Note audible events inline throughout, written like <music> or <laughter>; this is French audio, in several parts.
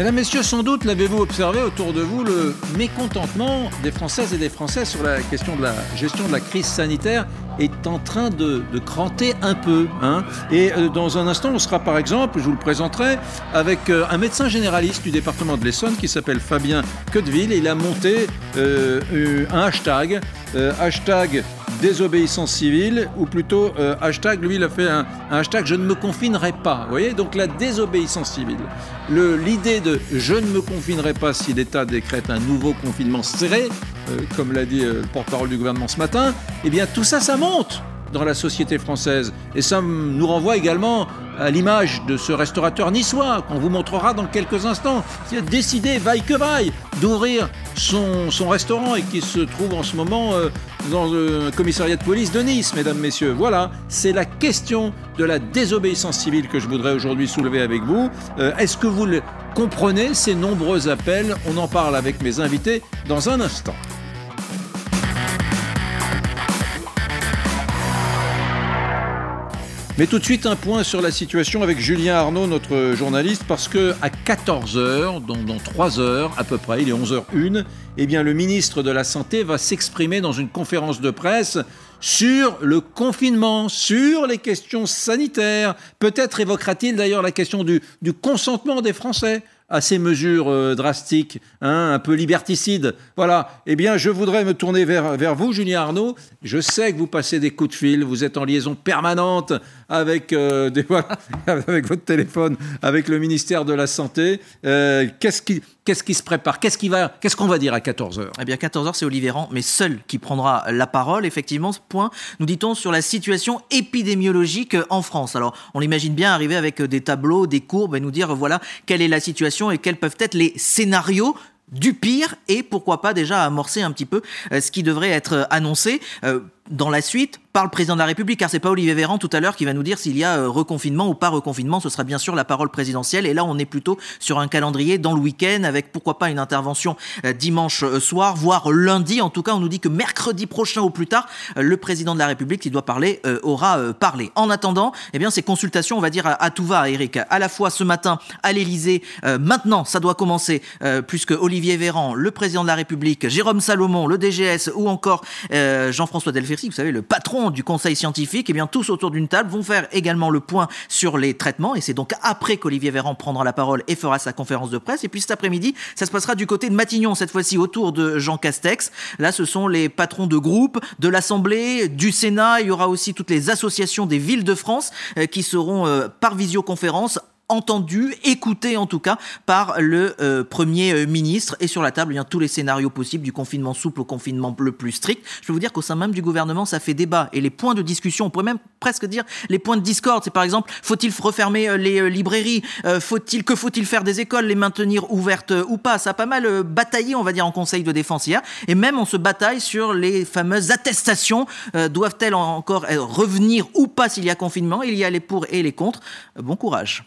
Mesdames, Messieurs, sans doute l'avez-vous observé autour de vous le mécontentement des Françaises et des Français sur la question de la gestion de la crise sanitaire est en train de, cranter un peu. Hein. Et euh, dans un instant, on sera par exemple, je vous le présenterai, avec euh, un médecin généraliste du département de l'Essonne qui s'appelle Fabien Queudeville. Il a monté euh, un hashtag, hashtag désobéissance civile, ou plutôt euh, hashtag, lui il a fait un, hashtag je ne me confinerai pas. Vous voyez, donc la désobéissance civile. Le- L'idée de je ne me confinerai pas si l'État décrète un nouveau confinement serré, euh, comme l'a dit euh, le porte-parole du gouvernement ce matin, eh bien tout ça, ça monte dans la société française. Et ça nous renvoie également à l'image de ce restaurateur niçois qu'on vous montrera dans quelques instants, qui a décidé, vaille que vaille, d'ouvrir son, son restaurant et qui se trouve en ce moment euh, dans le commissariat de police de Nice, mesdames, messieurs. Voilà, c'est la question de la désobéissance civile que je voudrais aujourd'hui soulever avec vous. Euh, Est-ce que vous le comprenez, ces nombreux appels? On en parle avec mes invités dans un instant. Mais tout de suite un point sur la situation avec Julien Arnaud, notre journaliste, parce que à 14h, dans, dans 3 heures à peu près, il est 11h01, eh le ministre de la Santé va s'exprimer dans une conférence de presse sur le confinement, sur les questions sanitaires. Peut-être évoquera-t-il d'ailleurs la question du consentement des Français à ces mesures euh, drastiques, hein, un peu liberticides. Voilà. Eh bien, je voudrais me tourner vers, vers vous, Julien Arnaud. Je sais que vous passez des coups de fil, vous êtes en liaison permanente avec, euh, <laughs> avec votre téléphone, avec le ministère de la Santé. Euh, qu'est-ce, qui, qu'est-ce qui se prépare? Qu'est-ce, qu'on va dire à 14h Eh bien, 14h, c'est Olivier Véran, mais seul qui prendra la parole. Effectivement, ce point, nous dit-on, sur la situation épidémiologique en France. Alors, on l'imagine bien arriver avec des tableaux, des courbes et nous dire, voilà, quelle est la situation et quels peuvent être les scénarios du pire et pourquoi pas déjà amorcer un petit peu euh, ce qui devrait être annoncé euh, dans la suite par le président de la République, car c'est pas Olivier Véran tout à l'heure qui va nous dire s'il y a euh, reconfinement ou pas reconfinement, ce sera bien sûr la parole présidentielle, et là on est plutôt sur un calendrier dans le week-end, avec pourquoi pas une intervention euh, dimanche euh, soir, voire lundi, en tout cas on nous dit que mercredi prochain ou plus tard, le président de la République qui doit parler aura parlé. En attendant, eh bien ces consultations, on va dire à, tout va, Eric, à la fois ce matin à l'Élysée, maintenant ça doit commencer, puisque Olivier Véran, le président de la République, Jérôme Salomon, le DGS, ou encore Jean-François Vous savez, le patron du conseil scientifique, eh bien tous autour d'une table vont faire également le point sur les traitements. Et c'est donc après qu'Olivier Véran prendra la parole et fera sa conférence de presse. Et puis cet après-midi, ça se passera du côté de Matignon cette fois-ci autour de Jean Castex. Là, ce sont les patrons de groupe de l'Assemblée, du Sénat, il y aura aussi toutes les associations des villes de France euh, qui seront euh, par visioconférence entendu, écouté en tout cas par le euh, Premier euh, ministre. Et sur la table, il y a tous les scénarios possibles, du confinement souple au confinement le plus strict. Je peux vous dire qu'au sein même du gouvernement, ça fait débat. Et les points de discussion, on pourrait même presque dire les points de discorde, c'est par exemple, faut-il refermer euh, les librairies faut-il Que faut-il faire des écoles Les maintenir ouvertes ou pas? Ça a pas mal bataillé, on va dire, en Conseil de défense hier. Et même on se bataille sur les fameuses attestations. Doivent-elles encore revenir ou pas s'il y a confinement? Il y a les pour et les contre. Bon courage.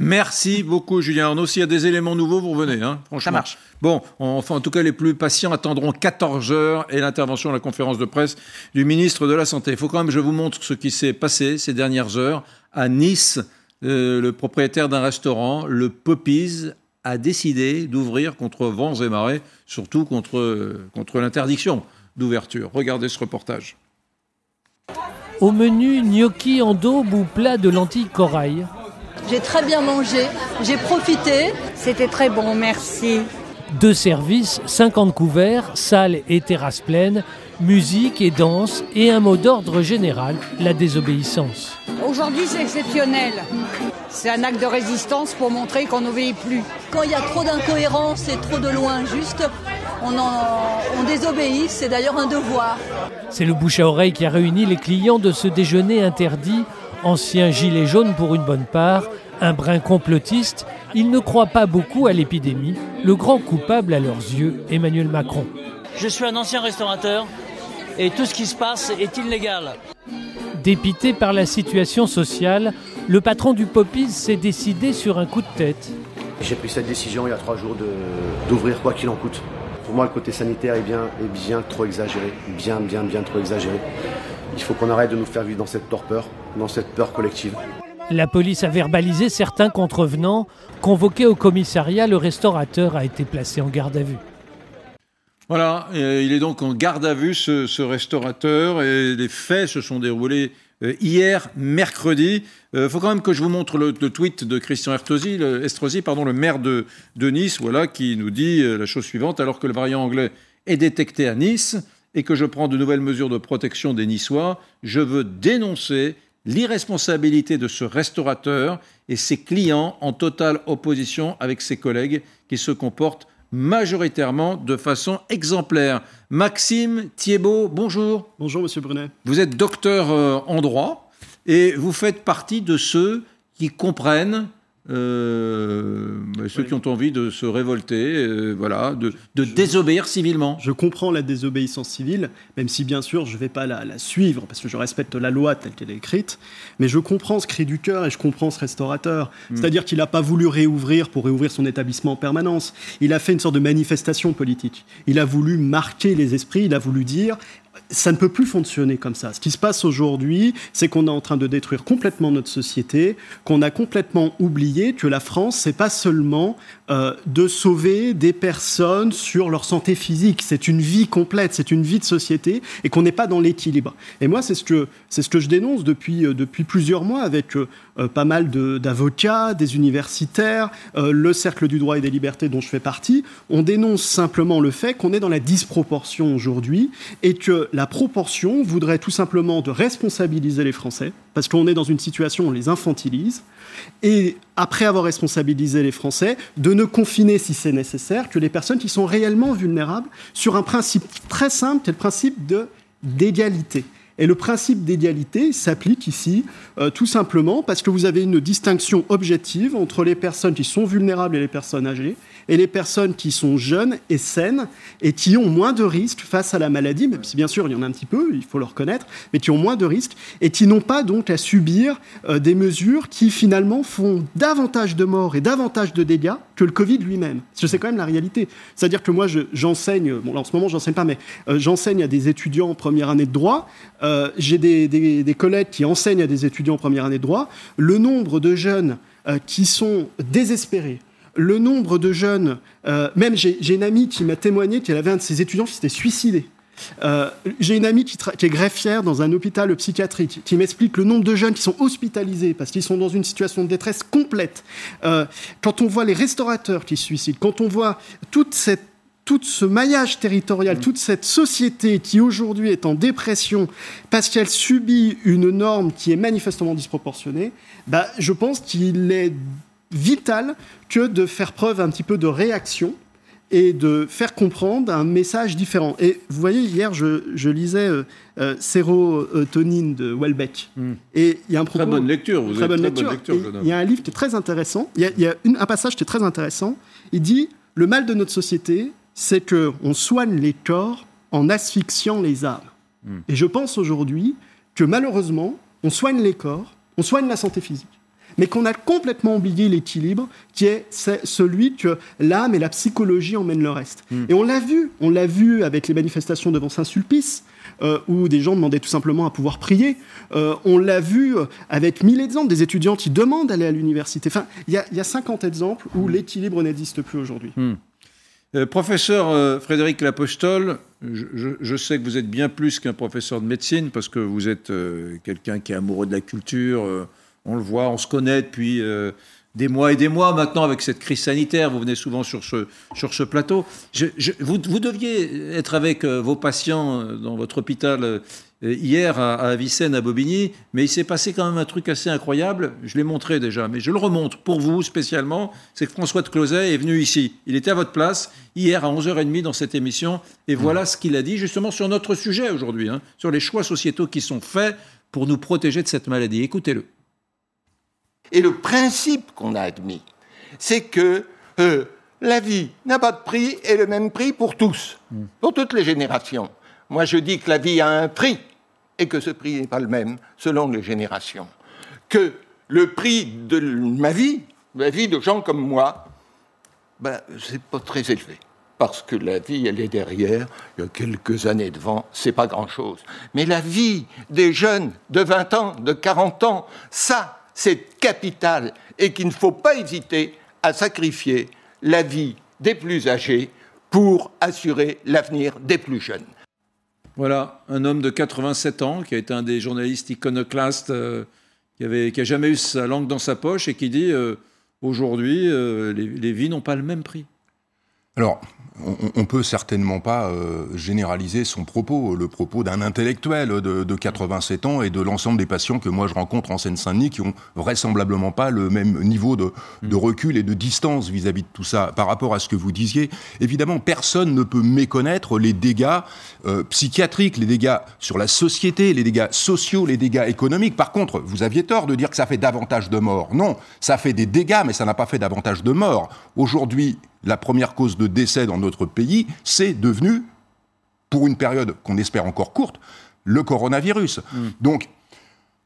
Merci beaucoup, Julien Arnaud. S'il y a des éléments nouveaux, vous revenez. Hein, franchement. Ça marche. Bon, enfin, en tout cas, les plus patients attendront 14 heures et l'intervention, la conférence de presse du ministre de la Santé. Il faut quand même que je vous montre ce qui s'est passé ces dernières heures à Nice. Euh, le propriétaire d'un restaurant, le Poppies, a décidé d'ouvrir contre vents et marées, surtout contre, contre l'interdiction d'ouverture. Regardez ce reportage. Au menu, gnocchi en daube ou plat de lentilles corail. J'ai très bien mangé, j'ai profité. C'était très bon, merci. Deux services, 50 couverts, salle et terrasse pleine, musique et danse et un mot d'ordre général, la désobéissance. Aujourd'hui, c'est exceptionnel. C'est un acte de résistance pour montrer qu'on n'obéit plus. Quand il y a trop d'incohérences et trop de loin juste, on, en- on désobéit, c'est d'ailleurs un devoir. C'est le bouche à oreille qui a réuni les clients de ce déjeuner interdit, anciens gilets jaunes pour une bonne part, un brin complotiste, ils ne croient pas beaucoup à l'épidémie, le grand coupable à leurs yeux, Emmanuel Macron. Je suis un ancien restaurateur et tout ce qui se passe est illégal. Dépité par la situation sociale, le patron du Poppies s'est décidé sur un coup de tête. J'ai pris cette décision il y a trois jours de- d'ouvrir quoi qu'il en coûte. Pour moi, le côté sanitaire est bien, est bien trop exagéré, bien, bien, bien trop exagéré. Il faut qu'on arrête de nous faire vivre dans cette torpeur, dans cette peur collective. La police a verbalisé certains contrevenants. Convoqué au commissariat, le restaurateur a été placé en garde à vue. Voilà, il est donc en garde à vue ce, restaurateur et les faits se sont déroulés hier, mercredi. Il euh, faut quand même que je vous montre le, tweet de Christian Estrosi, le, Estrosi, pardon, le maire de, de, Nice, voilà, qui nous dit euh, la chose suivante alors que le variant anglais est détecté à Nice et que je prends de nouvelles mesures de protection des Niçois, je veux dénoncer l'irresponsabilité de ce restaurateur et ses clients en totale opposition avec ses collègues qui se comportent majoritairement de façon exemplaire. Maxime Thiebaud, bonjour. Bonjour Monsieur Brunet. Vous êtes docteur euh, en droit et vous faites partie de ceux qui comprennent euh, ceux qui ont envie de se révolter, euh, voilà, de, désobéir civilement. Je comprends la désobéissance civile, même si bien sûr je ne vais pas la, suivre parce que je respecte la loi telle qu'elle est écrite, mais je comprends ce cri du cœur et je comprends ce restaurateur. Hmm. C'est-à-dire qu'il n'a pas voulu réouvrir pour réouvrir son établissement en permanence. Il a fait une sorte de manifestation politique. Il a voulu marquer les esprits, il a voulu dire ça ne peut plus fonctionner comme ça. Ce qui se passe aujourd'hui, c'est qu'on est en train de détruire complètement notre société, qu'on a complètement oublié que la France, c'est pas seulement euh, de sauver des personnes sur leur santé physique, c'est une vie complète, c'est une vie de société, et qu'on n'est pas dans l'équilibre. Et moi, c'est ce que c'est ce que je dénonce depuis euh, depuis plusieurs mois avec euh, pas mal d'avocats, des universitaires, le cercle du droit et des libertés dont je fais partie. On dénonce simplement le fait qu'on est dans la disproportion aujourd'hui et que la proportion voudrait tout simplement de responsabiliser les Français, parce qu'on est dans une situation où on les infantilise, et après avoir responsabilisé les Français, de ne confiner, si c'est nécessaire, que les personnes qui sont réellement vulnérables sur un principe très simple, qui est le principe d'égalité. Et le principe d'égalité s'applique ici euh, tout simplement parce que vous avez une distinction objective entre les personnes qui sont vulnérables et les personnes âgées, et les personnes qui sont jeunes et saines et qui ont moins de risques face à la maladie, même si bien sûr il y en a un petit peu, il faut le reconnaître, mais qui ont moins de risques et qui n'ont pas donc à subir euh, des mesures qui finalement font davantage de morts et davantage de dégâts que le Covid lui-même. C'est quand même la réalité. C'est-à-dire que moi j'enseigne, bon en ce moment j'enseigne pas, mais euh, j'enseigne à des étudiants en première année de droit, euh, j'ai des, collègues qui enseignent à des étudiants en première année de droit, le nombre de jeunes qui sont désespérés, le nombre de jeunes, euh, même j'ai une amie qui m'a témoigné qu'elle avait un de ses étudiants qui s'était suicidé. Euh, j'ai une amie qui, est greffière dans un hôpital psychiatrique qui m'explique le nombre de jeunes qui sont hospitalisés parce qu'ils sont dans une situation de détresse complète. Euh, quand on voit les restaurateurs qui se suicident, quand on voit toute cette tout ce maillage territorial, mmh. toute cette société qui aujourd'hui est en dépression parce qu'elle subit une norme qui est manifestement disproportionnée, bah, je pense qu'il est vital que de faire preuve un petit peu de réaction et de faire comprendre un message différent. Et vous voyez, hier, je, lisais euh, euh, Sérotonine de Welbeck. Hmm. Et il y a un Très bonne lecture, vous très bonne lecture. Il y a un livre qui est très intéressant. Il y a, un passage qui est très intéressant. Il dit Le mal de notre société, c'est qu'on soigne les corps en asphyxiant les âmes. Hmm. Et je pense aujourd'hui que malheureusement, on soigne les corps, on soigne la santé physique mais qu'on a complètement oublié l'équilibre qui est, celui que l'âme et la psychologie emmènent le reste. Hmm. Et on l'a vu, on l'a vu avec les manifestations devant Saint-Sulpice, euh, où des gens demandaient tout simplement à pouvoir prier. Euh, on l'a vu avec mille exemples, des étudiants qui demandent d'aller à l'université. Enfin, il y, a 50 exemples où hmm. l'équilibre n'existe plus aujourd'hui. Hmm. Euh, professeur Frédéric Lapostole, je, je, sais que vous êtes bien plus qu'un professeur de médecine parce que vous êtes quelqu'un qui est amoureux de la culture, on le voit, on se connaît depuis euh, des mois et des mois maintenant avec cette crise sanitaire. Vous venez souvent sur ce, sur ce plateau. vous, deviez être avec euh, vos patients euh, dans votre hôpital hier à, à Avicenne, à Bobigny, mais il s'est passé quand même un truc assez incroyable. Je l'ai montré déjà, mais je le remonte pour vous spécialement. C'est que François de Closet est venu ici. Il était à votre place hier à 11h30 dans cette émission, et mmh. voilà ce qu'il a dit justement sur notre sujet aujourd'hui, hein, sur les choix sociétaux qui sont faits pour nous protéger de cette maladie. Écoutez-le. Et le principe qu'on a admis, c'est que euh, la vie n'a pas de prix et le même prix pour tous, hmm. pour toutes les générations. Moi, je dis que la vie a un prix et que ce prix n'est pas le même selon les générations. Que le prix de ma vie, la vie de gens comme moi, ben, c'est pas très élevé. Parce que la vie, elle est derrière, il y a quelques années devant, c'est pas grand-chose. Mais la vie des jeunes de 20 ans, de 40 ans, ça, c'est capital et qu'il ne faut pas hésiter à sacrifier la vie des plus âgés pour assurer l'avenir des plus jeunes. Voilà, un homme de 87 ans qui a été un des journalistes iconoclastes, euh, qui, avait, qui a jamais eu sa langue dans sa poche et qui dit euh, aujourd'hui, euh, les vies n'ont pas le même prix. Alors, on ne peut certainement pas euh, généraliser son propos, le propos d'un intellectuel de, de, 87 ans et de l'ensemble des patients que moi je rencontre en Seine-Saint-Denis qui ont vraisemblablement pas le même niveau de, de recul et de distance vis-à-vis -vis de tout ça. Par rapport à ce que vous disiez, évidemment, personne ne peut méconnaître les dégâts euh, psychiatriques, les dégâts sur la société, les dégâts sociaux, les dégâts économiques. Par contre, vous aviez tort de dire que ça fait davantage de morts. Non, ça fait des dégâts, mais ça n'a pas fait davantage de morts. Aujourd'hui, la première cause de décès dans notre pays, c'est devenu, pour une période qu'on espère encore courte, le coronavirus. Mmh. Donc,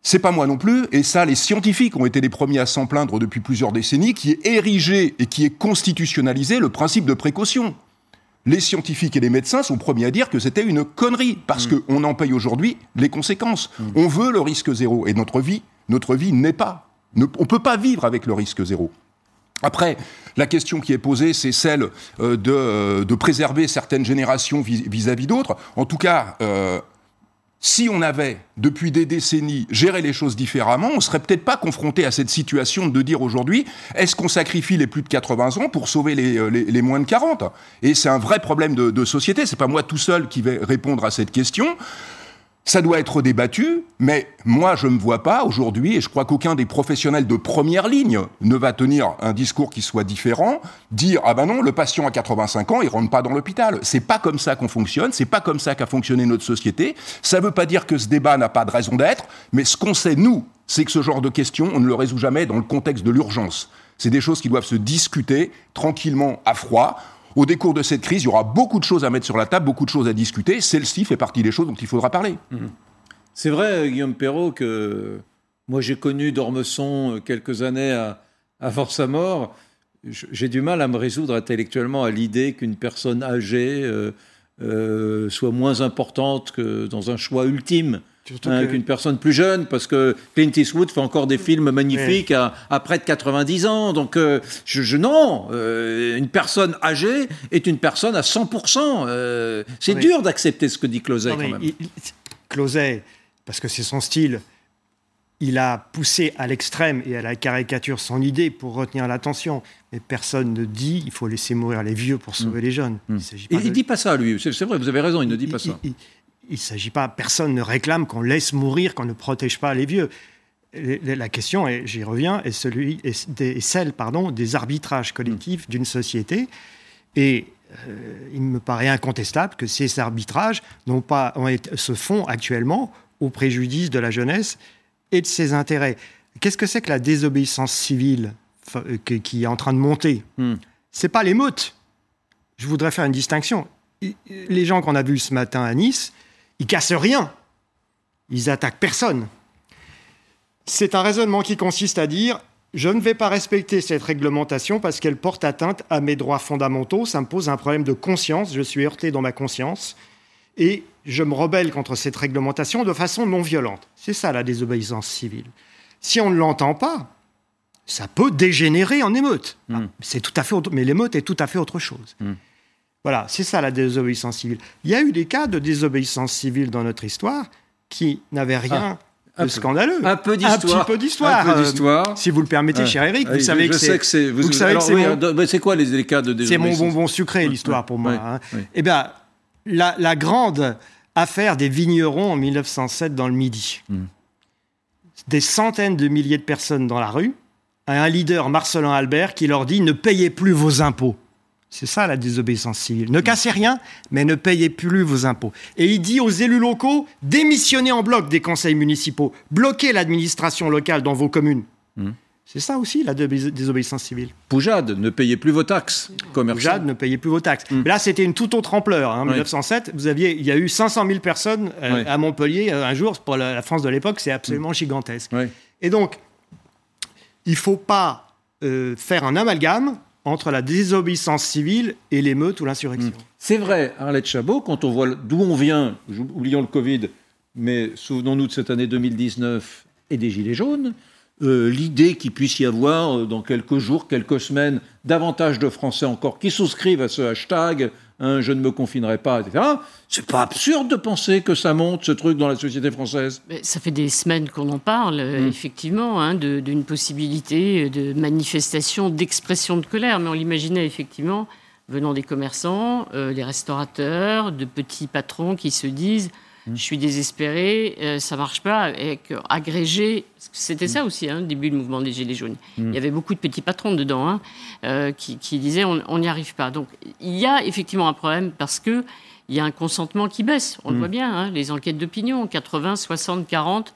c'est pas moi non plus, et ça, les scientifiques ont été les premiers à s'en plaindre depuis plusieurs décennies, qui est érigé et qui est constitutionnalisé le principe de précaution. Les scientifiques et les médecins sont premiers à dire que c'était une connerie, parce mmh. qu'on en paye aujourd'hui les conséquences. Mmh. On veut le risque zéro, et notre vie, notre vie n'est pas. On ne peut pas vivre avec le risque zéro. Après, la question qui est posée, c'est celle euh, de, euh, de, préserver certaines générations vis-à-vis d'autres. En tout cas, euh, si on avait, depuis des décennies, géré les choses différemment, on serait peut-être pas confronté à cette situation de dire aujourd'hui, est-ce qu'on sacrifie les plus de 80 ans pour sauver les moins de 40 Et c'est un vrai problème de, de société. C'est pas moi tout seul qui vais répondre à cette question. Ça doit être débattu, mais moi je ne me vois pas aujourd'hui, et je crois qu'aucun des professionnels de première ligne ne va tenir un discours qui soit différent, dire ah ben non, le patient à 85 ans, il rentre pas dans l'hôpital. C'est pas comme ça qu'on fonctionne, c'est pas comme ça qu'a fonctionné notre société. Ça veut pas dire que ce débat n'a pas de raison d'être, mais ce qu'on sait nous, c'est que ce genre de questions, on ne le résout jamais dans le contexte de l'urgence. C'est des choses qui doivent se discuter tranquillement à froid au décours de cette crise, il y aura beaucoup de choses à mettre sur la table, beaucoup de choses à discuter. Celle-ci fait partie des choses dont il faudra parler. Mmh. C'est vrai, Guillaume Perrault, que moi j'ai connu d'Ormesson quelques années avant sa mort. J'ai du mal à me résoudre intellectuellement à l'idée qu'une personne âgée euh, euh, soit moins importante que dans un choix ultime Hein, qu'une personne plus jeune, parce que Clint Eastwood fait encore des films magnifiques oui. à, à, près de 90 ans. Donc, euh, je, je, non, euh, une personne âgée est une personne à 100%. Euh, c'est dur d'accepter ce que dit Closet, non, quand même. Il, Closet, parce que c'est son style, il a poussé à l'extrême et à la caricature son idée pour retenir l'attention. Mais personne ne dit il faut laisser mourir les vieux pour sauver mmh. les jeunes. Mmh. Il ne de... dit pas ça, lui. C'est vrai, vous avez raison, il ne dit pas ça. Il, ne s'agit pas, personne ne réclame qu'on laisse mourir, qu'on ne protège pas les vieux. La question, et j'y reviens, est, celui, est, des, est celle pardon, des arbitrages collectifs d'une société. Et euh, il me paraît incontestable que ces arbitrages pas, ont été, se font actuellement au préjudice de la jeunesse et de ses intérêts. Qu'est-ce que c'est que la désobéissance civile qui est en train de monter? Mm. C'est pas l'émeute. Je voudrais faire une distinction. Les gens qu'on a vus ce matin à Nice, ils cassent rien. Ils attaquent personne. C'est un raisonnement qui consiste à dire je ne vais pas respecter cette réglementation parce qu'elle porte atteinte à mes droits fondamentaux, ça me pose un problème de conscience, je suis heurté dans ma conscience, et je me rebelle contre cette réglementation de façon non violente. C'est ça la désobéissance civile. Si on ne l'entend pas, ça peut dégénérer en émeute. Mm. C'est tout à fait autre... mais l'émeute est tout à fait autre chose. Mm. Voilà, c'est ça la désobéissance civile. Il y a eu des cas de désobéissance civile dans notre histoire qui n'avaient rien ah, de scandaleux. Un peu d'histoire. Un petit peu d'histoire. Euh, si vous le permettez, cher Eric, vous savez je que sais que c'est. Vous, vous savez alors, que c'est oui, C'est quoi les, les, cas de désobéissance C'est mon bonbon sucré, l'histoire, pour moi. Hein. Eh bien, la, la, grande affaire des vignerons en 1907 dans le Midi. Hmm. Des centaines de milliers de personnes dans la rue, un leader, Marcelin Albert, qui leur dit ne payez plus vos impôts. C'est ça la désobéissance civile. Ne cassez rien, mais ne payez plus vos impôts. Et il dit aux élus locaux, démissionnez en bloc des conseils municipaux, bloquez l'administration locale dans vos communes. Mmh. C'est ça aussi la désobéissance civile. Poujade, ne payez plus vos taxes commerciales. Poujade, ne payez plus vos taxes. Mais là, c'était une toute autre ampleur. En hein, oui. 1907, vous aviez, il y a eu 500 000 personnes euh, oui. à Montpellier euh, un jour. Pour la, la France de l'époque, c'est absolument mmh. gigantesque. Oui. Et donc, il ne faut pas euh, faire un amalgame entre la désobéissance civile et l'émeute ou l'insurrection. Mmh. C'est vrai, Arlette Chabot, quand on voit d'où on vient, oublions le Covid, mais souvenons-nous de cette année 2019 et des Gilets jaunes, euh, l'idée qu'il puisse y avoir euh, dans quelques jours, quelques semaines, davantage de Français encore qui souscrivent à ce hashtag hein, je ne me confinerai pas, etc. C'est pas absurde de penser que ça monte, ce truc, dans la société française Ça fait des semaines qu'on en parle, mmh. effectivement, hein, d'une possibilité de manifestation, d'expression de colère, mais on l'imaginait effectivement venant des commerçants, euh, des restaurateurs, de petits patrons qui se disent Mmh. Je suis désespéré, euh, ça marche pas. Avec agrégé, c'était ça aussi, hein, le début du mouvement des Gilets jaunes. Mmh. Il y avait beaucoup de petits patrons dedans hein, euh, qui, disaient on n'y arrive pas. Donc il y a effectivement un problème parce que il y a un consentement qui baisse. On le voit bien, hein, les enquêtes d'opinion 80, 60, 40,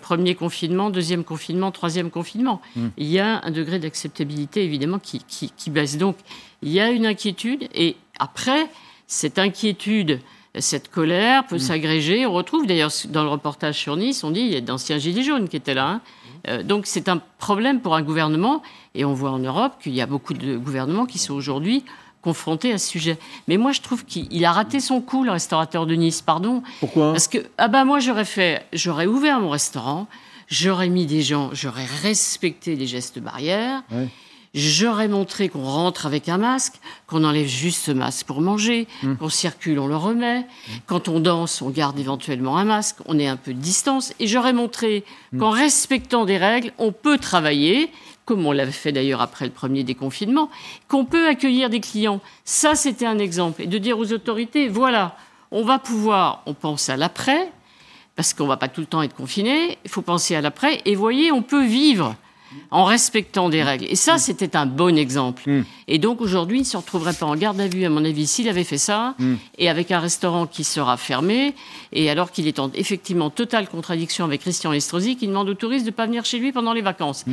premier confinement, deuxième confinement, troisième confinement. Il y a un degré d'acceptabilité évidemment qui, qui baisse. Donc il y a une inquiétude et après cette inquiétude cette colère peut mm. s'agréger. On retrouve d'ailleurs dans le reportage sur Nice, on dit il y a d'anciens gilets jaunes qui étaient là. Hein. Euh, donc c'est un problème pour un gouvernement, et on voit en Europe qu'il y a beaucoup de gouvernements qui sont aujourd'hui confrontés à ce sujet. Mais moi je trouve qu'il a raté son coup, le restaurateur de Nice, pardon. Pourquoi? Parce que ah bah moi j'aurais fait, j'aurais ouvert mon restaurant, j'aurais mis des gens, j'aurais respecté les gestes barrières j'aurais montré qu'on rentre avec un masque, qu'on enlève juste ce masque pour manger, mmh. qu'on circule, on le remet. Mmh. Quand on danse, on garde éventuellement un masque, on est un peu de distance. Et j'aurais montré mmh. qu'en respectant des règles, on peut travailler, comme on l'avait fait d'ailleurs après le premier déconfinement, qu'on peut accueillir des clients. Ça, c'était un exemple. Et de dire aux autorités, voilà, on va pouvoir, on pense à l'après, parce qu'on ne va pas tout le temps être confiné, il faut penser à l'après, et voyez, on peut vivre en respectant des règles. Et ça, mm. c'était un bon exemple. Mm. Et donc aujourd'hui, il ne se retrouverait pas en garde à vue, à mon avis, s'il avait fait ça, mm. et avec un restaurant qui sera fermé, et alors qu'il est en effectivement totale contradiction avec Christian Estrosi, qui demande aux touristes de ne pas venir chez lui pendant les vacances.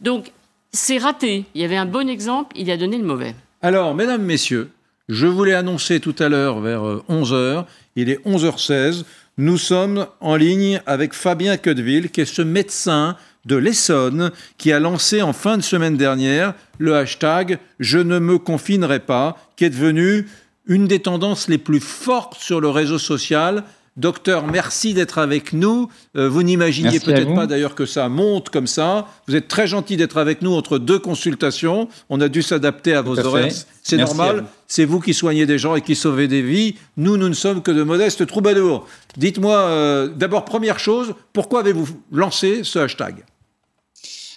Donc, c'est raté. Il y avait un bon exemple, il a donné le mauvais. Alors, mesdames, messieurs, je vous l'ai annoncé tout à l'heure vers 11h, euh, il est 11h16. Nous sommes en ligne avec Fabien Queudeville, qui est ce médecin de l'Essonne qui a lancé en fin de semaine dernière le hashtag Je ne me confinerai pas, qui est devenu une des tendances les plus fortes sur le réseau social. Docteur, merci d'être avec nous. Euh, vous n'imaginiez peut-être pas d'ailleurs que ça monte comme ça. Vous êtes très gentil d'être avec nous entre deux consultations. On a dû s'adapter à vos horaires. C'est normal. C'est vous qui soignez des gens et qui sauvez des vies. Nous, nous ne sommes que de modestes troubadours. Dites-moi, euh, d'abord, première chose, pourquoi avez-vous lancé ce hashtag?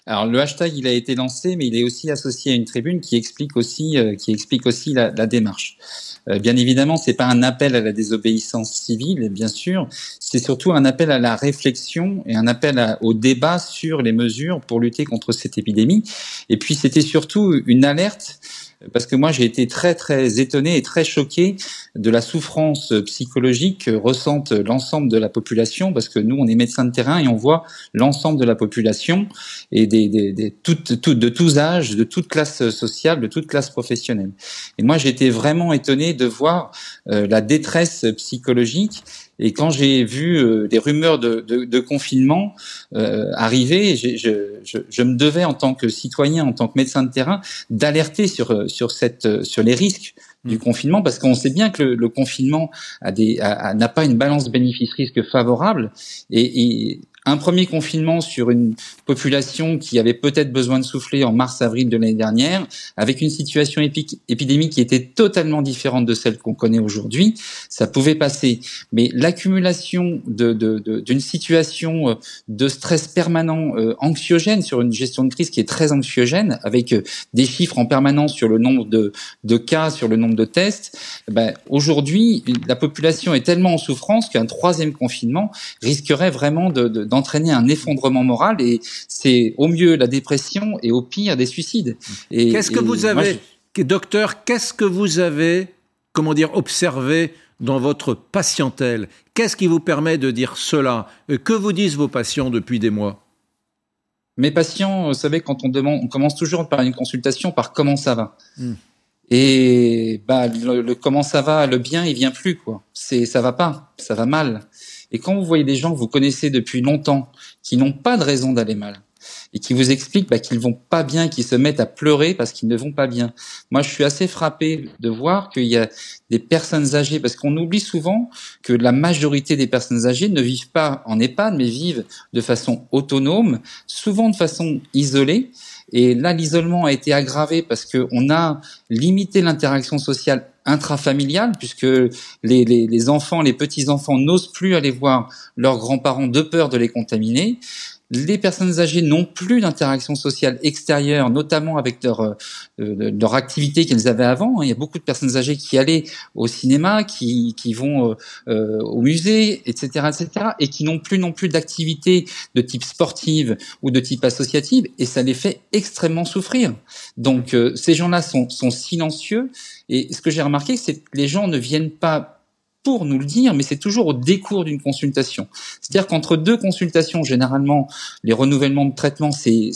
Alors le hashtag, il a été lancé, mais il est aussi associé à une tribune qui explique aussi, euh, qui explique aussi la, la démarche. Euh, bien évidemment, c'est pas un appel à la désobéissance civile, bien sûr. C'est surtout un appel à la réflexion et un appel au débat sur les mesures pour lutter contre cette épidémie. Et puis c'était surtout une alerte parce que moi j'ai été très très étonné et très choqué de la souffrance psychologique que ressentent l'ensemble de la population, parce que nous on est médecins de terrain et on voit l'ensemble de la population et des, des, des toutes, toutes, de tous âges, de toute classe sociale, de toute classe professionnelle. Et moi j'ai été vraiment étonné de voir euh, la détresse psychologique et quand j'ai vu euh, des rumeurs de, de, de confinement euh, arriver, je, je, je, me devais en tant que citoyen, en tant que médecin de terrain, d'alerter sur sur cette sur les risques du mmh. confinement parce qu'on sait bien que le, le confinement a des n'a pas une balance bénéfice-risque favorable et, et un premier confinement sur une population qui avait peut-être besoin de souffler en mars-avril de l'année dernière, avec une situation épidémique qui était totalement différente de celle qu'on connaît aujourd'hui, ça pouvait passer. Mais l'accumulation d'une situation euh, de stress permanent, euh, anxiogène sur une gestion de crise qui est très anxiogène, avec euh, des chiffres en permanence sur le nombre de, cas, sur le nombre de tests, ben, aujourd'hui, la population est tellement en souffrance qu'un troisième confinement risquerait vraiment de, de entraîner un effondrement moral et c'est au mieux la dépression et au pire des suicides. Qu'est-ce que vous avez, docteur, qu'est-ce que vous avez, comment dire, observé dans votre patientèle? Qu'est-ce qui vous permet de dire cela? Euh, Que vous disent vos patients depuis des mois? Mes patients, vous savez, quand on demande, on commence toujours par une consultation par comment ça va. Hmm. Et bah le, comment ça va, le bien, il vient plus quoi. C'est ça va pas, ça va mal. Et quand vous voyez des gens que vous connaissez depuis longtemps, qui n'ont pas de raison d'aller mal, et qui vous expliquent bah, qu'ils vont pas bien, qu'ils se mettent à pleurer parce qu'ils ne vont pas bien. Moi, je suis assez frappé de voir qu'il y a des personnes âgées, parce qu'on oublie souvent que la majorité des personnes âgées ne vivent pas en EHPAD, mais vivent de façon autonome, souvent de façon isolée. Et là, l'isolement a été aggravé parce qu'on a limité l'interaction sociale intrafamiliale, puisque les, enfants, les petits-enfants n'osent plus aller voir leurs grands-parents de peur de les contaminer. Les personnes âgées n'ont plus d'interaction sociale extérieure, notamment avec leur, euh, leur activité qu'elles avaient avant. Il y a beaucoup de personnes âgées qui allaient au cinéma, qui, qui vont euh, euh au musée, etc., etc., et qui n'ont plus non plus d'activité de type sportive ou de type associative, et ça les fait extrêmement souffrir. Donc euh, ces gens-là sont, sont silencieux, et ce que j'ai remarqué, c'est que les gens ne viennent pas pour nous le dire, mais c'est toujours au décours d'une consultation. C'est-à-dire qu'entre deux consultations, généralement, les renouvellements de traitement, c'est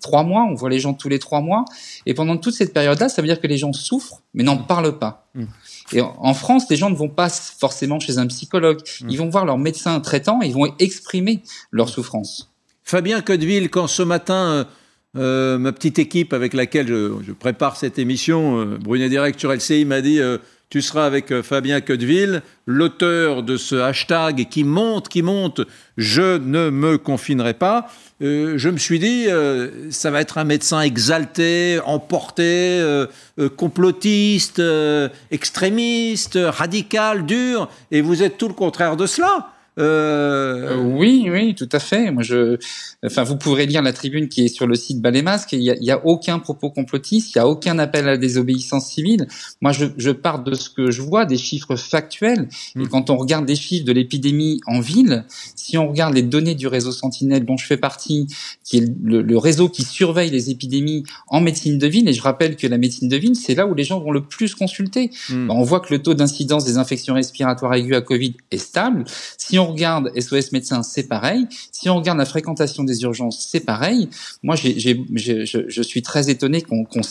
trois mois, on voit les gens tous les trois mois, et pendant toute cette période-là, ça veut dire que les gens souffrent, mais n'en parlent pas. Mmh. Et en France, les gens ne vont pas forcément chez un psychologue, Mmh. ils vont voir leur médecin traitant et ils vont exprimer leur souffrance. Fabien Codeville, quand ce matin, euh, euh, ma petite équipe avec laquelle je, je prépare cette émission, euh, Brunet Direct sur LCI, m'a dit euh, Tu seras avec euh, Fabien Codeville, l'auteur de ce hashtag qui monte, qui monte, je ne me confinerai pas. Euh, je me suis dit, euh, ça va être un médecin exalté, emporté, complotiste, extrémiste, radical, dur, et vous êtes tout le contraire de cela. Euh, oui, oui, tout à fait. Moi, je, enfin, vous pourrez lire la tribune qui est sur le site Balémasque. Il y a, aucun propos complotiste, il y a aucun appel à la désobéissance civile. Moi, je, je pars de ce que je vois, des chiffres factuels. Et quand on regarde les chiffres de l'épidémie en ville, si on regarde les données du réseau Sentinelle dont je fais partie, qui est le, le réseau qui surveille les épidémies en médecine de ville, et je rappelle que la médecine de ville, c'est là où les gens vont le plus consulter. Mm. Ben, on voit que le taux d'incidence des infections respiratoires aiguës à Covid est stable. Si on regarde SOS médecins, c'est pareil. Si on regarde la fréquentation des urgences, c'est pareil. Moi, je, suis très étonné qu'on,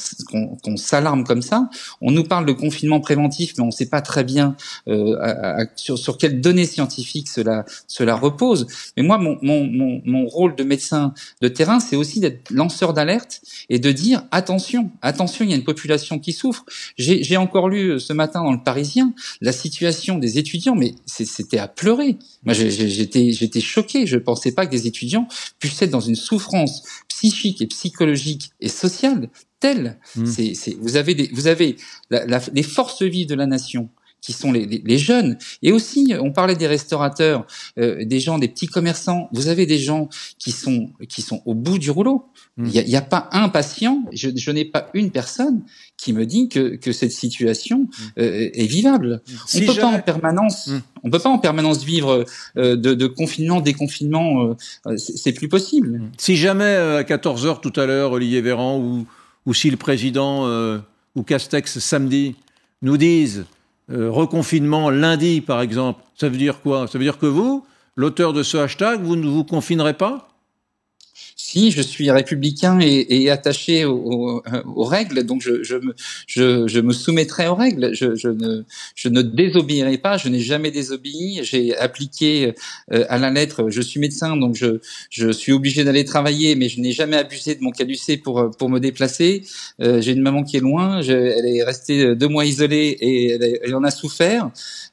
s'alarme comme ça. On nous parle de confinement préventif, mais on ne sait pas très bien euh, sur, quelles données scientifiques cela, repose. Mais moi, mon, rôle de médecin de terrain, c'est aussi d'être lanceur d'alerte et de dire attention, attention, il y a une population qui souffre. J'ai, encore lu euh, ce matin dans le Parisien la situation des étudiants, mais c'était à pleurer. Moi, j'étais, j'étais choqué. Je pensais pas que des étudiants puissent être dans une souffrance psychique et psychologique et sociale telle. C'est, c'est, vous avez des, vous avez la- la- les forces vives de la nation qui sont les, les- les jeunes. Et aussi, on parlait des restaurateurs, euh, des gens, des petits commerçants. Vous avez des gens qui sont qui sont au bout du rouleau. Il n'y a, y a pas un patient, je, je n'ai pas une personne qui me dit que, que cette situation euh, est vivable. Si on peut pas en permanence, on peut pas en permanence vivre euh, de, de confinement, déconfinement. euh, c'est plus possible. Si jamais à 14h tout à l'heure, Olivier Véran ou, ou si le président ou Castex samedi nous disent reconfinement lundi par exemple, ça veut dire quoi? Ça veut dire que vous, l'auteur de ce hashtag, vous ne vous confinerez pas? Si je suis républicain et, et attaché au- au- aux, règles, donc je, je, me, je, je me soumettrai aux règles. Je, je, ne, je ne désobéirai pas. Je n'ai jamais désobéi. J'ai appliqué euh, à la lettre. Je suis médecin, donc je, je suis obligé d'aller travailler, mais je n'ai jamais abusé de mon caducé pour euh, pour me déplacer. Euh, J'ai une maman qui est loin. Je, elle est restée deux mois isolée et elle, en a souffert.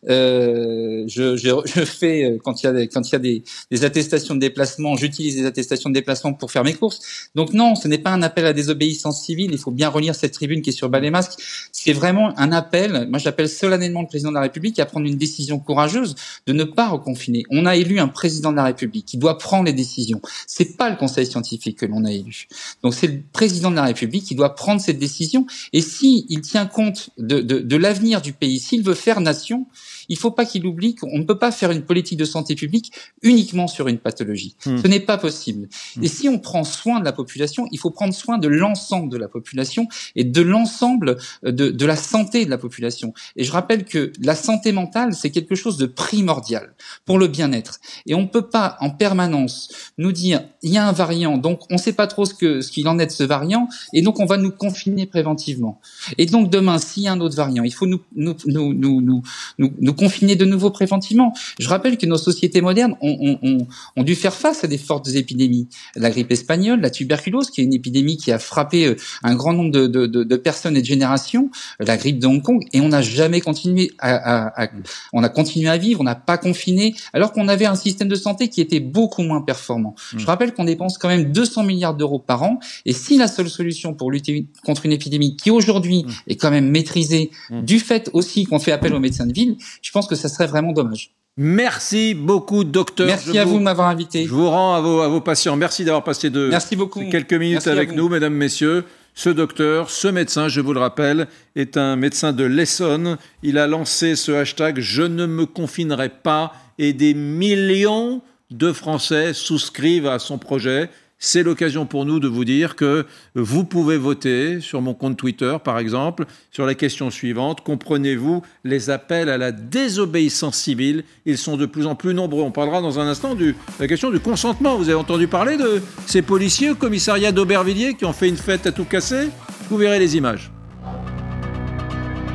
Euh, je, je, je fais euh, quand il y a quand il y a des, des attestations de déplacement, j'utilise des attestations de déplacement pour faire mes courses. Donc non, ce n'est pas un appel à désobéissance civile. Il faut bien relire cette tribune qui est sur Bas les masques. C'est vraiment un appel. Moi, j'appelle solennellement le président de la République à prendre une décision courageuse de ne pas reconfiner. On a élu un président de la République qui doit prendre les décisions. C'est pas le Conseil scientifique que l'on a élu. Donc c'est le président de la République qui doit prendre cette décision. Et si il tient compte de, de, de l'avenir du pays, s'il veut faire nation, il faut pas qu'il oublie qu'on ne peut pas faire une politique de santé publique uniquement sur une pathologie. Hmm. Ce n'est pas possible. Et si on prend soin de la population, il faut prendre soin de l'ensemble de la population et de l'ensemble de, de la santé de la population. Et je rappelle que la santé mentale, c'est quelque chose de primordial pour le bien-être. Et on ne peut pas en permanence nous dire il y a un variant, donc on ne sait pas trop ce que ce qu'il en est de ce variant, et donc on va nous confiner préventivement. Et donc demain, s'il y a un autre variant, il faut nous nous nous nous nous, nous, nous confiner de nouveau préventivement. Je rappelle que nos sociétés modernes ont, ont, ont, ont dû faire face à des fortes épidémies. la grippe espagnole, la tuberculose, qui est une épidémie qui a frappé euh, un grand nombre de, de, de, de personnes et de générations, la grippe de Hong Kong, et on n'a jamais continué à, à, à, on a continué à vivre, on n'a pas confiné, alors qu'on avait un système de santé qui était beaucoup moins performant. Mm. Je rappelle qu'on dépense quand même 200 milliards d'euros par an, et si la seule solution pour lutter contre une épidémie qui aujourd'hui est quand même maîtrisée, du fait aussi qu'on fait appel aux médecins de ville, je pense que ça serait vraiment dommage. Merci beaucoup, docteur. Merci Je à vous de m'avoir invité. Je vous rends à vos, à vos patients. Merci d'avoir passé de, Merci beaucoup. ces quelques minutes Merci avec nous, mesdames, messieurs. Ce docteur, ce médecin, je vous le rappelle, est un médecin de l'Essonne. Il a lancé ce hashtag Je ne me confinerai pas et des millions de Français souscrivent à son projet. C'est l'occasion pour nous de vous dire que vous pouvez voter sur mon compte Twitter, par exemple, sur la question suivante. Comprenez-vous les appels à la désobéissance civile? Ils sont de plus en plus nombreux. On parlera dans un instant de la question du consentement. Vous avez entendu parler de ces policiers au commissariat d'Aubervilliers qui ont fait une fête à tout casser? Vous verrez les images.